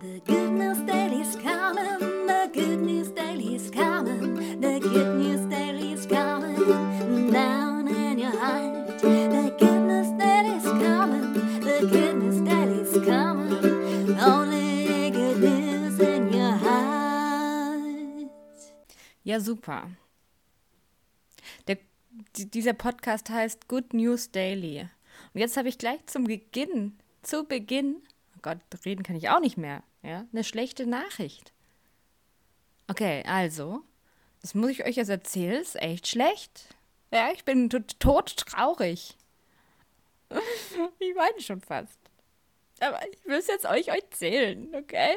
The good news daily's coming, the good news daily's coming, the good news daily's coming down in your heart. The good news daily's coming, the good news daily's coming, only good news in your heart. Ja, super. Der, die- dieser Podcast heißt Good News Daily. Und jetzt habe ich gleich zum Beginn, zu Beginn, oh Gott, reden kann ich auch nicht mehr, ja, eine schlechte Nachricht. Okay, also, das muss ich euch jetzt erzählen, ist echt schlecht. Ja, ich bin tot, traurig. Ich weine schon fast. Aber ich will es jetzt euch erzählen, okay?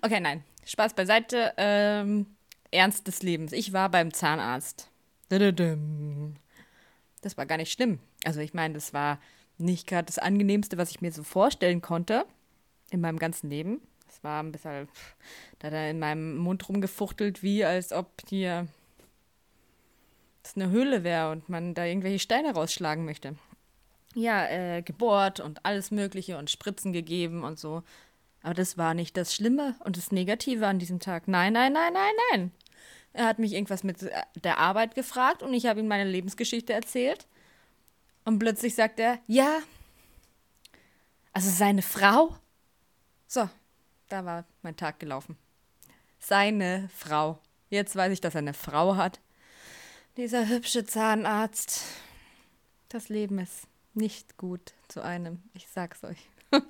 Okay, nein, Spaß beiseite. Ähm, Ernst des Lebens. Ich war beim Zahnarzt. Das war gar nicht schlimm. Also ich meine, das war nicht gerade das angenehmste, was ich mir so vorstellen konnte in meinem ganzen Leben. Es war ein bisschen, da hat er in meinem Mund rumgefuchtelt, wie als ob hier das eine Höhle wäre und man da irgendwelche Steine rausschlagen möchte. Ja, äh, gebohrt und alles Mögliche und Spritzen gegeben und so. Aber das war nicht das Schlimme und das Negative an diesem Tag. Nein, nein, nein, nein, nein. Er hat mich irgendwas mit der Arbeit gefragt und ich habe ihm meine Lebensgeschichte erzählt. Und plötzlich sagt er, ja, also seine Frau. So, da war mein Tag gelaufen. Seine Frau. Jetzt weiß ich, dass er eine Frau hat. Dieser hübsche Zahnarzt. Das Leben ist nicht gut zu einem. Ich sag's euch.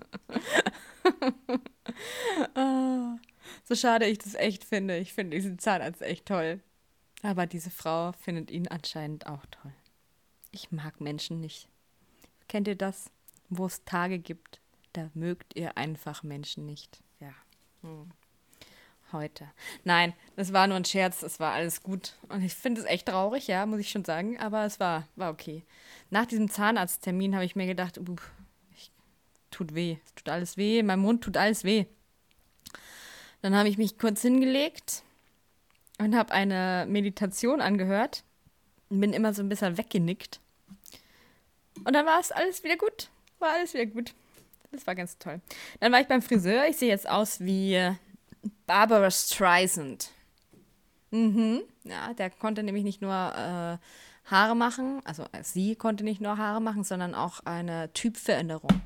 Ah, so schade ich das echt finde. Ich finde diesen Zahnarzt echt toll. Aber diese Frau findet ihn anscheinend auch toll. Ich mag Menschen nicht. Kennt ihr das? Wo es Tage gibt, da mögt ihr einfach Menschen nicht. Ja. Hm. Heute. Nein, das war nur ein Scherz, es war alles gut. Und ich finde es echt traurig, ja, muss ich schon sagen, aber es war, war okay. Nach diesem Zahnarzttermin habe ich mir gedacht, uh, ich, tut weh, es tut alles weh, mein Mund tut alles weh. Dann habe ich mich kurz hingelegt und habe eine Meditation angehört und bin immer so ein bisschen weggenickt. Und dann war es alles wieder gut. War alles wieder gut. Das war ganz toll. Dann war ich beim Friseur. Ich sehe jetzt aus wie Barbara Streisand. Mhm. Ja, der konnte nämlich nicht nur äh, Haare machen, also äh, sie konnte nicht nur Haare machen, sondern auch eine Typveränderung.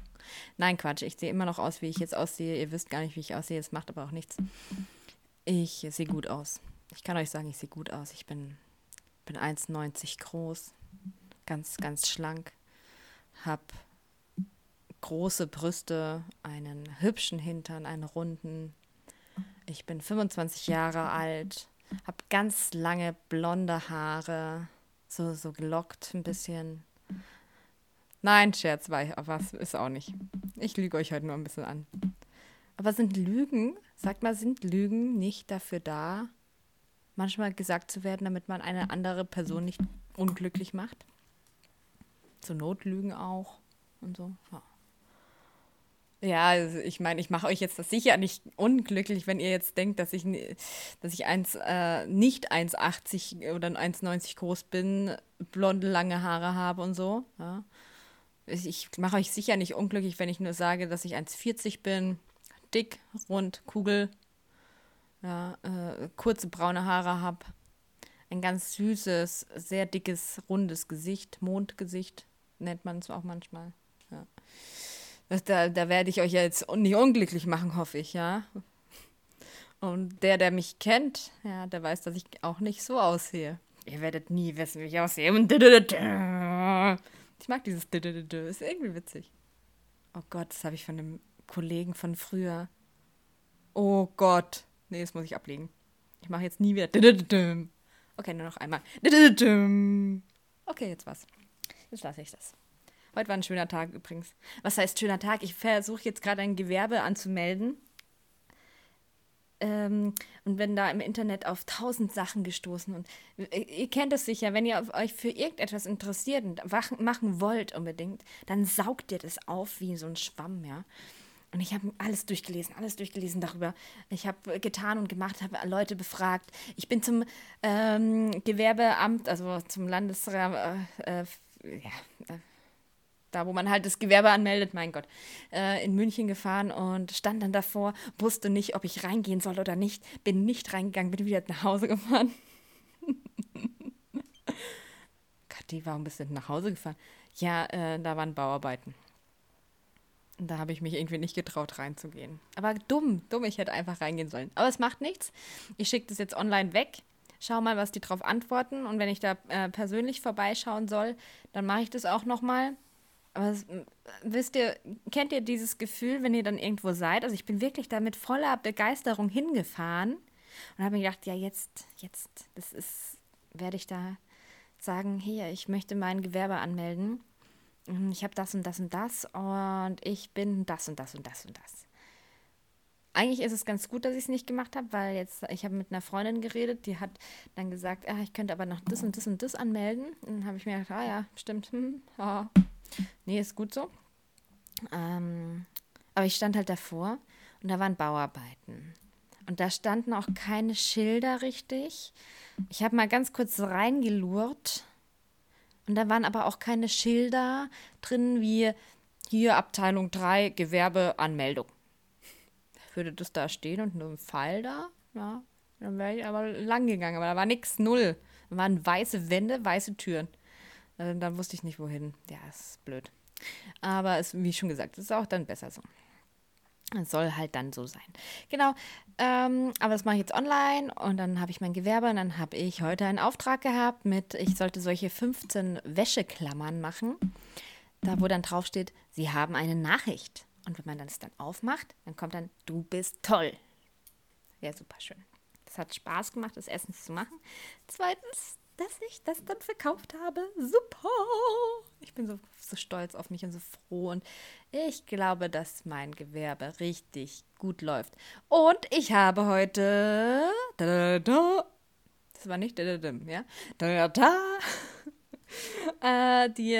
Nein, Quatsch, ich sehe immer noch aus, wie ich jetzt aussehe. Ihr wisst gar nicht, wie ich aussehe, es macht aber auch nichts. Ich sehe gut aus. Ich kann euch sagen, ich sehe gut aus. Ich bin, bin 1,90 groß, ganz, ganz schlank, hab große Brüste, einen hübschen Hintern, einen runden. Ich bin 25 Jahre alt, habe ganz lange blonde Haare, so, so gelockt ein bisschen. Nein, Scherz, war ich, was ist auch nicht. Ich lüge euch heute nur ein bisschen an. Aber sind Lügen, sagt mal, sind Lügen nicht dafür da, manchmal gesagt zu werden, damit man eine andere Person nicht unglücklich macht? Zur Not Lügen auch und so. Ja. Ja, also ich meine, ich mache euch jetzt das sicher nicht unglücklich, wenn ihr jetzt denkt, dass ich, dass ich eins, äh, nicht 1,80 oder 1,90 groß bin, blonde, lange Haare habe und so. Ja. Ich ich mache euch sicher nicht unglücklich, wenn ich nur sage, dass ich 1,40 bin, dick, rund, Kugel, ja, äh, kurze braune Haare habe, ein ganz süßes, sehr dickes, rundes Gesicht, Mondgesicht nennt man es auch manchmal. Ja. Da, da werde ich euch ja jetzt nicht unglücklich machen, hoffe ich, ja. Und der, der mich kennt, ja, der weiß, dass ich auch nicht so aussehe. Ihr werdet nie wissen, wie ich aussehe. Ich mag dieses ist irgendwie witzig. Oh Gott, das habe ich von einem Kollegen von früher. Oh Gott. Nee, das muss ich ablegen. Ich mache jetzt nie wieder. Okay, nur noch einmal. Okay, jetzt was. Jetzt lasse ich das. Heute war ein schöner Tag übrigens. Was heißt schöner Tag? Ich versuche jetzt gerade ein Gewerbe anzumelden. Ähm, und bin da im Internet auf tausend Sachen gestoßen. Und äh, ihr kennt es sicher, wenn ihr euch für irgendetwas interessiert und machen wollt unbedingt, dann saugt ihr das auf wie so ein Schwamm, ja. Und ich habe alles durchgelesen, alles durchgelesen darüber. Ich habe getan und gemacht, habe Leute befragt. Ich bin zum ähm, Gewerbeamt, also zum Landesrat, äh, äh, ja, äh, da wo man halt das Gewerbe anmeldet, mein Gott, äh, in München gefahren und stand dann davor, wusste nicht, ob ich reingehen soll oder nicht, bin nicht reingegangen, bin wieder nach Hause gefahren. Kathi, warum bist du denn nach Hause gefahren? Ja, äh, da waren Bauarbeiten. Da habe ich mich irgendwie nicht getraut, reinzugehen. Aber dumm, dumm, ich hätte einfach reingehen sollen. Aber es macht nichts. Ich schicke das jetzt online weg. Schau mal, was die drauf antworten. Und wenn ich da äh, persönlich vorbeischauen soll, dann mache ich das auch nochmal. Aber es, wisst ihr, kennt ihr dieses Gefühl, wenn ihr dann irgendwo seid? Also ich bin wirklich da mit voller Begeisterung hingefahren und habe mir gedacht, ja, jetzt, jetzt, das ist, werde ich da sagen, hier, ich möchte mein Gewerbe anmelden. Mhm, ich habe das und das und das und ich bin das und das und das und das. Eigentlich ist es ganz gut, dass ich es nicht gemacht habe, weil jetzt, ich habe mit einer Freundin geredet, die hat dann gesagt, ah, ich könnte aber noch das und das und das anmelden. Und dann habe ich mir gedacht, ah ja, stimmt, hm, oh. Nee, ist gut so. Ähm, aber ich stand halt davor und da waren Bauarbeiten. Und da standen auch keine Schilder richtig. Ich habe mal ganz kurz reingelurrt und da waren aber auch keine Schilder drin wie hier Abteilung 3 Gewerbeanmeldung. Würde das da stehen und nur ein Pfeil da? Ja, dann wäre ich aber lang gegangen. Aber da war nichts, null. Da waren weiße Wände, weiße Türen. Dann, dann wusste ich nicht wohin. Ja, ist blöd. Aber es, wie schon gesagt, ist auch dann besser so. Es soll halt dann so sein. Genau. Ähm, aber das mache ich jetzt online und dann habe ich mein Gewerbe und dann habe ich heute einen Auftrag gehabt mit, ich sollte solche 15 Wäscheklammern machen, da wo dann drauf steht, Sie haben eine Nachricht. Und wenn man das dann aufmacht, dann kommt dann, du bist toll. Ja, super schön. Das hat Spaß gemacht, das Essen zu machen. Zweitens, dass ich das dann verkauft habe. Super! Ich bin so, so stolz auf mich und so froh. Und ich glaube, dass mein Gewerbe richtig gut läuft. Und ich habe heute. Da, da, da, das war nicht ja? Äh, die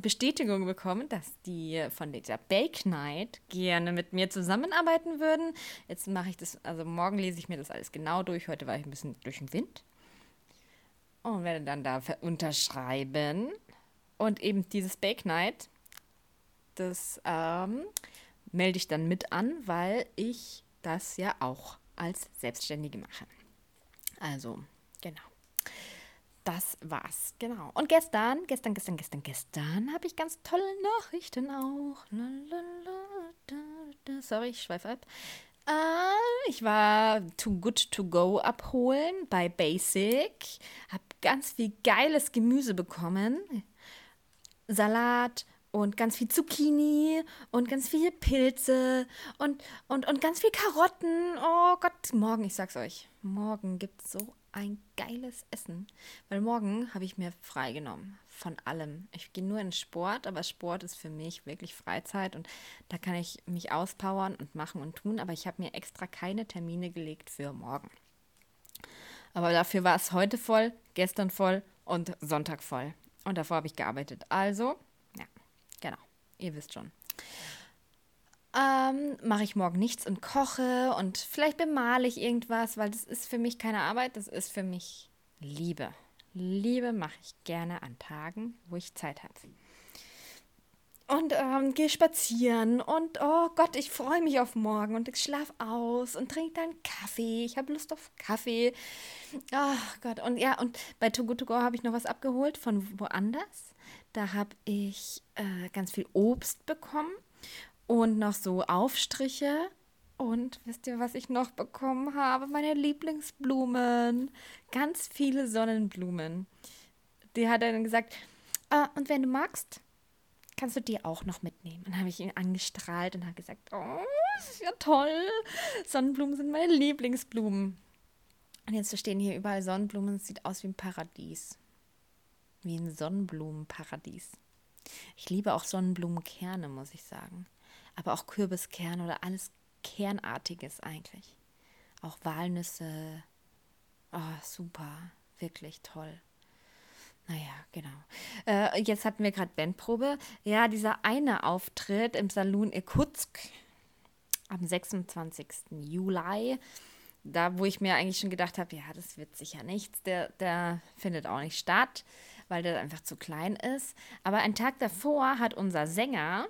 Bestätigung bekommen, dass die von dieser Bake Night gerne mit mir zusammenarbeiten würden. Jetzt mache ich das, also morgen lese ich mir das alles genau durch. Heute war ich ein bisschen durch den Wind und werde dann da unterschreiben. Und eben dieses Bake Night, das ähm, melde ich dann mit an, weil ich das ja auch als Selbstständige mache. Also, genau. Das war's, genau. Und gestern, gestern, gestern, gestern, gestern habe ich ganz tolle Nachrichten auch. Sorry, ich schweife ab. Äh, ich war Too Good To Go abholen bei Basic. Hab ganz viel geiles Gemüse bekommen. Salat und ganz viel Zucchini und ganz viele Pilze und, und, und ganz viel Karotten. Oh Gott, morgen, ich sag's euch, morgen gibt's so ein geiles Essen. Weil morgen habe ich mir freigenommen von allem. Ich gehe nur in Sport, aber Sport ist für mich wirklich Freizeit und da kann ich mich auspowern und machen und tun, aber ich habe mir extra keine Termine gelegt für morgen. Aber dafür war es heute voll, gestern voll und Sonntag voll. Und davor habe ich gearbeitet. Also, ja, genau, ihr wisst schon. Ähm, mache ich morgen nichts und koche und vielleicht bemale ich irgendwas, weil das ist für mich keine Arbeit, das ist für mich Liebe. Liebe mache ich gerne an Tagen, wo ich Zeit habe. Und ähm, gehe spazieren und oh Gott, ich freue mich auf morgen und ich schlafe aus und trinke dann Kaffee. Ich habe Lust auf Kaffee. Ach Gott, und ja, und bei Too Good habe ich noch was abgeholt von woanders. Da habe ich äh, ganz viel Obst bekommen und noch so Aufstriche. Und wisst ihr, was ich noch bekommen habe? Meine Lieblingsblumen. Ganz viele Sonnenblumen. Die hat dann gesagt, ah, und wenn du magst, kannst du die auch noch mitnehmen. Und dann habe ich ihn angestrahlt und habe gesagt, oh, das ist ja toll. Sonnenblumen sind meine Lieblingsblumen. Und jetzt stehen hier überall Sonnenblumen. Es sieht aus wie ein Paradies. Wie ein Sonnenblumenparadies. Ich liebe auch Sonnenblumenkerne, muss ich sagen aber auch Kürbiskern oder alles Kernartiges eigentlich. Auch Walnüsse. Oh, super. Wirklich toll. Naja, genau. Äh, jetzt hatten wir gerade Bandprobe. Ja, dieser eine Auftritt im Saloon Irkutsk am 26. Juli, da wo ich mir eigentlich schon gedacht habe, ja, das wird sicher nichts, der, der findet auch nicht statt. weil der einfach zu klein ist. Aber einen Tag davor hat unser Sänger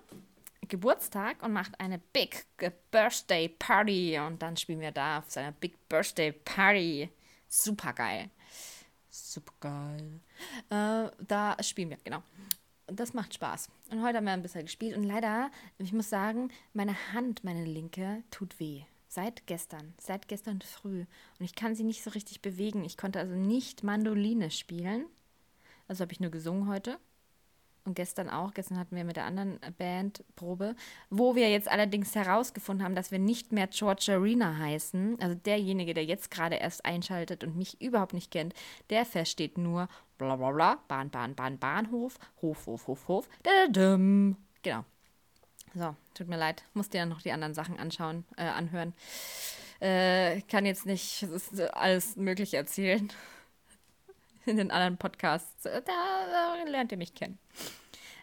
Geburtstag und macht eine Big Birthday Party. Und dann spielen wir da auf seiner Big Birthday Party. Super geil. Super geil. Äh, da spielen wir, genau. Und das macht Spaß. Und heute haben wir ein bisschen gespielt. Und leider, ich muss sagen, meine Hand, meine linke, tut weh. Seit gestern. Seit gestern früh. Und ich kann sie nicht so richtig bewegen. Ich konnte also nicht Mandoline spielen. Also habe ich nur gesungen heute und gestern auch. Gestern hatten wir mit der anderen Band Probe, wo wir jetzt allerdings herausgefunden haben, dass wir nicht mehr George Arena heißen. Also derjenige, der jetzt gerade erst einschaltet und mich überhaupt nicht kennt, der versteht nur bla bla bla, Bahn, Bahn, Bahn, Bahnhof, Hof, Hof, Hof, Hof. Dadadum. Genau. So, tut mir leid, musste ja noch die anderen Sachen anschauen, äh, anhören. Äh, kann jetzt nicht alles Mögliche erzählen in den anderen Podcasts. Da, da lernt ihr mich kennen.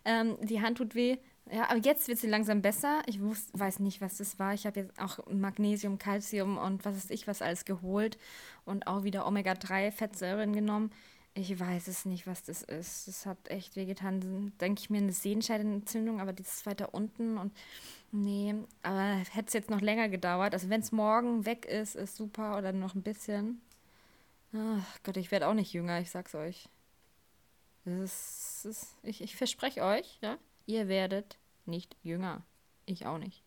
Ähm, die Hand tut weh. Ja, aber jetzt wird sie langsam besser. Ich wus, weiß nicht, was das war. Ich habe jetzt auch Magnesium, Calcium und was weiß ich was alles geholt und auch wieder Omega-3-Fettsäuren genommen. Ich weiß es nicht, was das ist. Das hat echt wehgetan. Denke ich mir eine Sehenscheidenentzündung, aber die ist weiter unten und nee, aber hätte es jetzt noch länger gedauert. Also wenn es morgen weg ist, ist super oder noch ein bisschen. Ach Gott, ich werde auch nicht jünger, ich sag's euch. Das ist, das ist, ich, ich verspreche euch, ja, ihr werdet nicht jünger. Ich auch nicht.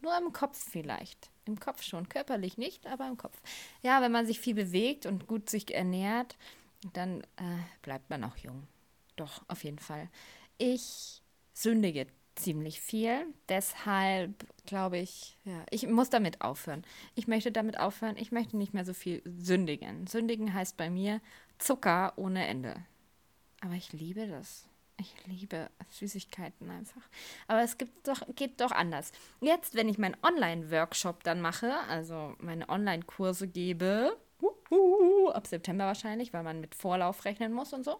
Nur im Kopf vielleicht. Im Kopf schon. Körperlich nicht, aber im Kopf. Ja, wenn man sich viel bewegt und gut sich ernährt, dann äh, bleibt man auch jung. Doch, auf jeden Fall. Ich sündige ziemlich viel. Deshalb glaube ich, ja, ich muss damit aufhören. Ich möchte damit aufhören. Ich möchte nicht mehr so viel sündigen. Sündigen heißt bei mir Zucker ohne Ende. Aber ich liebe das. Ich liebe Süßigkeiten einfach. Aber es gibt doch, geht doch anders. Jetzt, wenn ich meinen Online-Workshop dann mache, also meine Online-Kurse gebe, ab September wahrscheinlich, weil man mit Vorlauf rechnen muss und so,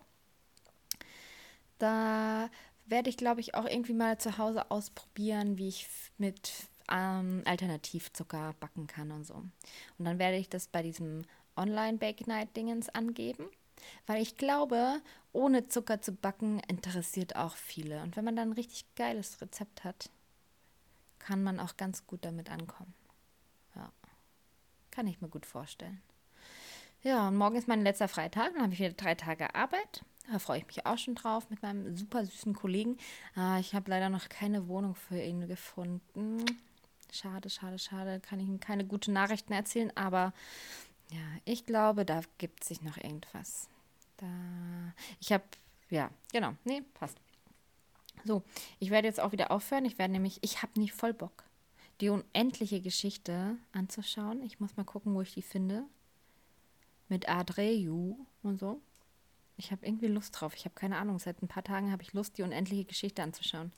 da werde ich, glaube ich, auch irgendwie mal zu Hause ausprobieren, wie ich mit ähm, Alternativzucker backen kann und so. Und dann werde ich das bei diesem Online-Bake-Night-Dingens angeben, weil ich glaube, ohne Zucker zu backen interessiert auch viele. Und wenn man dann ein richtig geiles Rezept hat, kann man auch ganz gut damit ankommen. Ja, kann ich mir gut vorstellen. Ja, und morgen ist mein letzter Freitag, dann habe ich wieder drei Tage Arbeit. Da freue ich mich auch schon drauf mit meinem super süßen Kollegen. Ah, ich habe leider noch keine Wohnung für ihn gefunden. Schade, schade, schade. Kann ich ihm keine guten Nachrichten erzählen, aber ja, ich glaube, da gibt sich noch irgendwas. Da. Ich habe, ja, genau. Nee, passt. So, ich werde jetzt auch wieder aufhören. Ich werde nämlich, ich habe nicht voll Bock, die unendliche Geschichte anzuschauen. Ich muss mal gucken, wo ich die finde. Mit Adreu und so. Ich habe irgendwie Lust drauf. Ich habe keine Ahnung. Seit ein paar Tagen habe ich Lust, die unendliche Geschichte anzuschauen.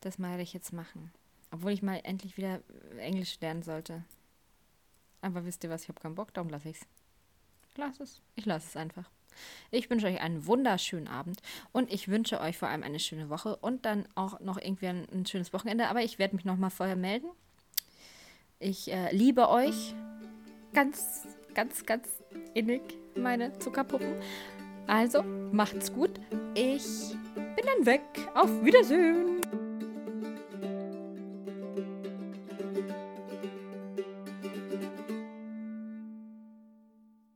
Das werde ich jetzt machen. Obwohl ich mal endlich wieder Englisch lernen sollte. Aber wisst ihr was? Ich habe keinen Bock, darum lasse ich es. Lass es. Ich lasse es einfach. Ich wünsche euch einen wunderschönen Abend und ich wünsche euch vor allem eine schöne Woche und dann auch noch irgendwie ein, ein schönes Wochenende. Aber ich werde mich nochmal vorher melden. Ich äh, liebe euch ganz, ganz, ganz innig, meine Zuckerpuppen. Also, macht's gut. Ich bin dann weg. Auf Wiedersehen.